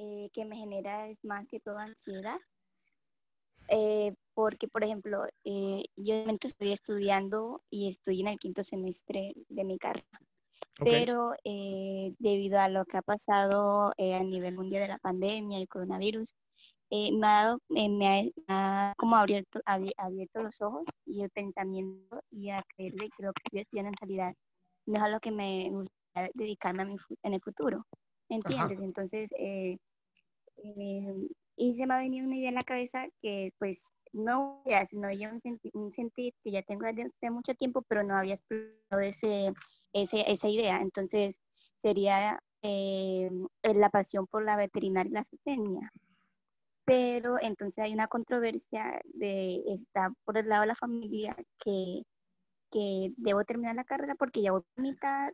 eh, que me genera es más que todo ansiedad. Eh, porque, por ejemplo, eh, yo estoy estudiando y estoy en el quinto semestre de mi carrera. Pero eh, debido a lo que ha pasado eh, a nivel mundial de la pandemia, el coronavirus, eh, me ha dado, me ha, como abierto, abi- abierto los ojos y el pensamiento y a creerle que lo que estoy estudiando en realidad no es a lo que me gustaría dedicarme a mi en el futuro. ¿Me entiendes? Entonces, eh, eh, y se me ha venido una idea en la cabeza que pues no ya, sino ya un, senti- un sentir que ya tengo desde mucho tiempo, pero no había explorado ese, ese, esa idea. Entonces sería eh, la pasión por la veterinaria y la zootecnia. Pero entonces hay una controversia de está por el lado de la familia que, que debo terminar la carrera porque ya voy por mitad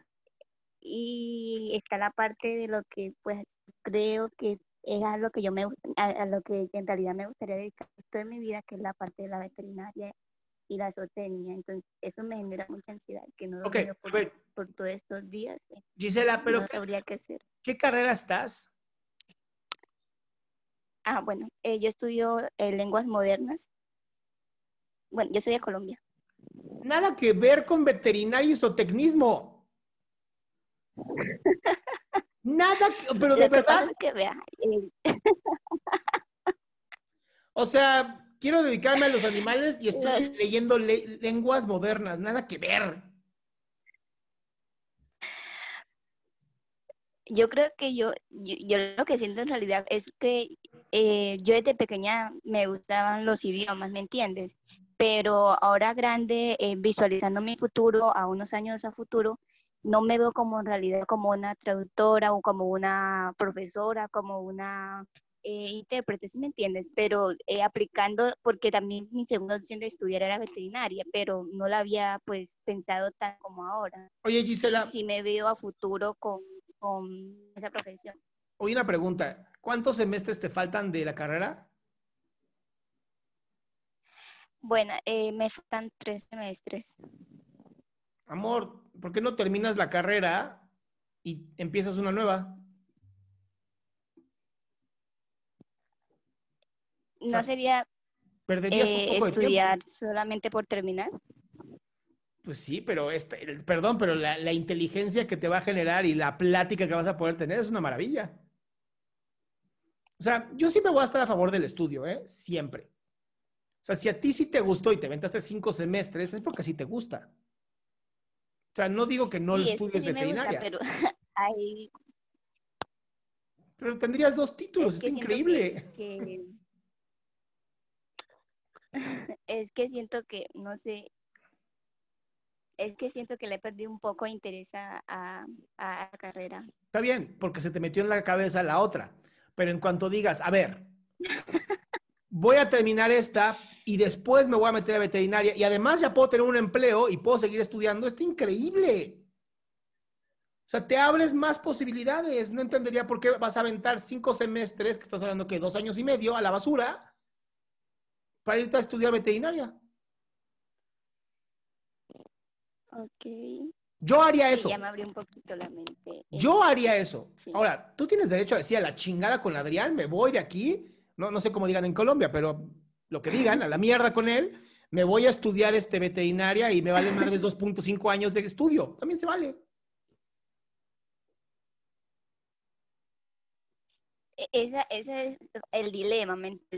y está la parte de lo que pues creo que es a lo que yo me a, a lo que en realidad me gustaría dedicar toda mi vida, que es la parte de la veterinaria y la zootecnia. Entonces, eso me genera mucha ansiedad, que no lo Ok, veo por, por todos estos días. eh, Gisela, pero no ¿qué, sabría qué hacer. qué carrera estás? Ah, bueno, eh, yo estudio eh, lenguas modernas. Bueno, yo soy de Colombia. Nada que ver con veterinaria y zootecnismo. Nada, que- pero de Lo que pasa verdad, es que, vea, eh, o sea, quiero dedicarme a los animales y estoy leyendo le- lenguas modernas, nada que ver. yo creo que yo, yo, yo lo que siento en realidad es que eh, yo desde pequeña me gustaban los idiomas, ¿me entiendes? Pero ahora grande, eh, visualizando mi futuro, a unos años a futuro, no me veo como en realidad como una traductora o como una profesora, como una eh, intérprete, ¿sí me entiendes? Pero eh, aplicando, porque también mi segunda opción de estudiar era veterinaria, pero no la había pues pensado tan como ahora. Oye, Gisela, Sí me veo a futuro con, con esa profesión. oye una pregunta. ¿Cuántos semestres te faltan de la carrera? Bueno, eh, me faltan tres semestres. Amor, ¿por qué no terminas la carrera y empiezas una nueva? ¿No sea, sería Perderías un eh, poco de estudiar solamente por terminar? Pues sí, pero este, el- perdón, pero la, la inteligencia que te va a generar y la plática que vas a poder tener es una maravilla. O sea, yo siempre voy a estar a favor del estudio, ¿eh? Siempre. O sea, si a ti sí te gustó y te aventaste cinco semestres, es porque sí te gusta. O sea, no digo que no sí, estudies sí gusta, veterinaria, pero hay, pero tendrías dos títulos, es que está siento que- increíble. que- es que siento que, no sé, es que siento que le he perdido un poco de interés a, a, a la carrera. Está bien, porque se te metió en la cabeza la otra. Pero en cuanto digas, a ver, voy a terminar esta y después me voy a meter a veterinaria y además ya puedo tener un empleo y puedo seguir estudiando, está increíble. O sea, te abres más posibilidades. No entendería por qué vas a aventar cinco semestres, que estás hablando que dos años y medio, a la basura para irte a estudiar veterinaria. Ok. Yo haría Sí, eso. ya me abrió un poquito la mente. Yo haría eso. Sí. Ahora, tú tienes derecho a decir a la chingada con Adrián, me voy de aquí. No, no sé cómo digan en Colombia, pero lo que digan, a la mierda con él. Me voy a estudiar este veterinaria y me vale más de 2.5 años de estudio. También se vale. E- Esa, ese es el dilema.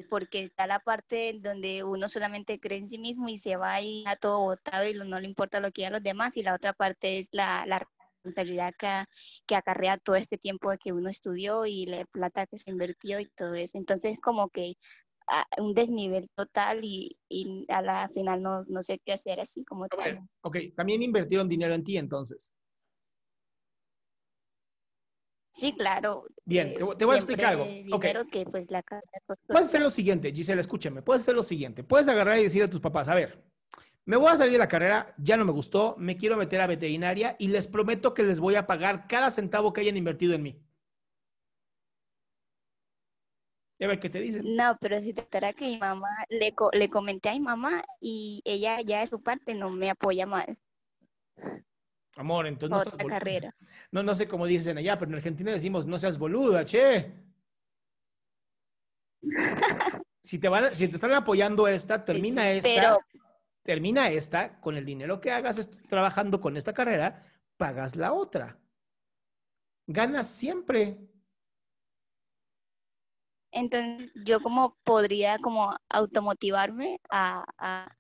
Porque está la parte donde uno solamente cree en sí mismo y se va y a todo botado y no le importa lo que digan los demás, y la otra parte es la, la responsabilidad que, que acarrea todo este tiempo que uno estudió y la plata que se invirtió y todo eso. Entonces, como que ah, un desnivel total y, y a la final no, no sé qué hacer así como A ver, tal. ok, también invirtieron dinero en ti entonces. Sí, claro. Bien, eh, te voy- te voy a explicar algo. siempre Ok. Dinero que pues la. Puedes hacer lo siguiente, Gisela, escúchame. Puedes hacer lo siguiente. Puedes agarrar y decir a tus papás, a ver, me voy a salir de la carrera, ya no me gustó, me quiero meter a veterinaria y les prometo que les voy a pagar cada centavo que hayan invertido en mí. Y a ver qué te dicen. No, pero si te tratara que mi mamá, le, le comenté a mi mamá y ella ya de su parte no me apoya más Amor, entonces no, seas otra carrera. no, no sé cómo dicen allá, pero en Argentina decimos, no seas boluda, che. Si te, van, si te están apoyando esta, termina sí, esta, pero- termina esta, con el dinero que hagas trabajando con esta carrera, pagas la otra. Ganas siempre. Entonces, yo como podría como automotivarme a, a,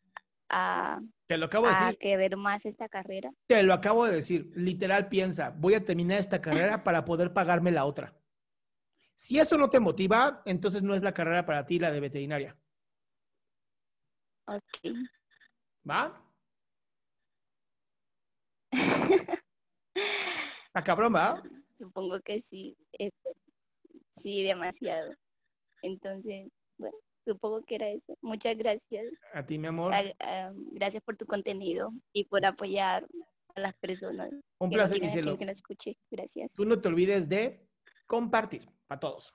a, Te lo acabo de a decir. querer más esta carrera. Te lo acabo de decir. Literal piensa, voy a terminar esta carrera para poder pagarme la otra. Si eso no te motiva, entonces no es la carrera para ti, la de veterinaria. Ok. ¿Va? A cabrón, ¿va? Supongo que sí. eh, sí, demasiado. Entonces, bueno, supongo que era eso. Muchas gracias. A ti, mi amor. Gracias por tu contenido y por apoyar a las personas. Un que no placer, que la escuche. Gracias. Tú no te olvides de compartir para todos.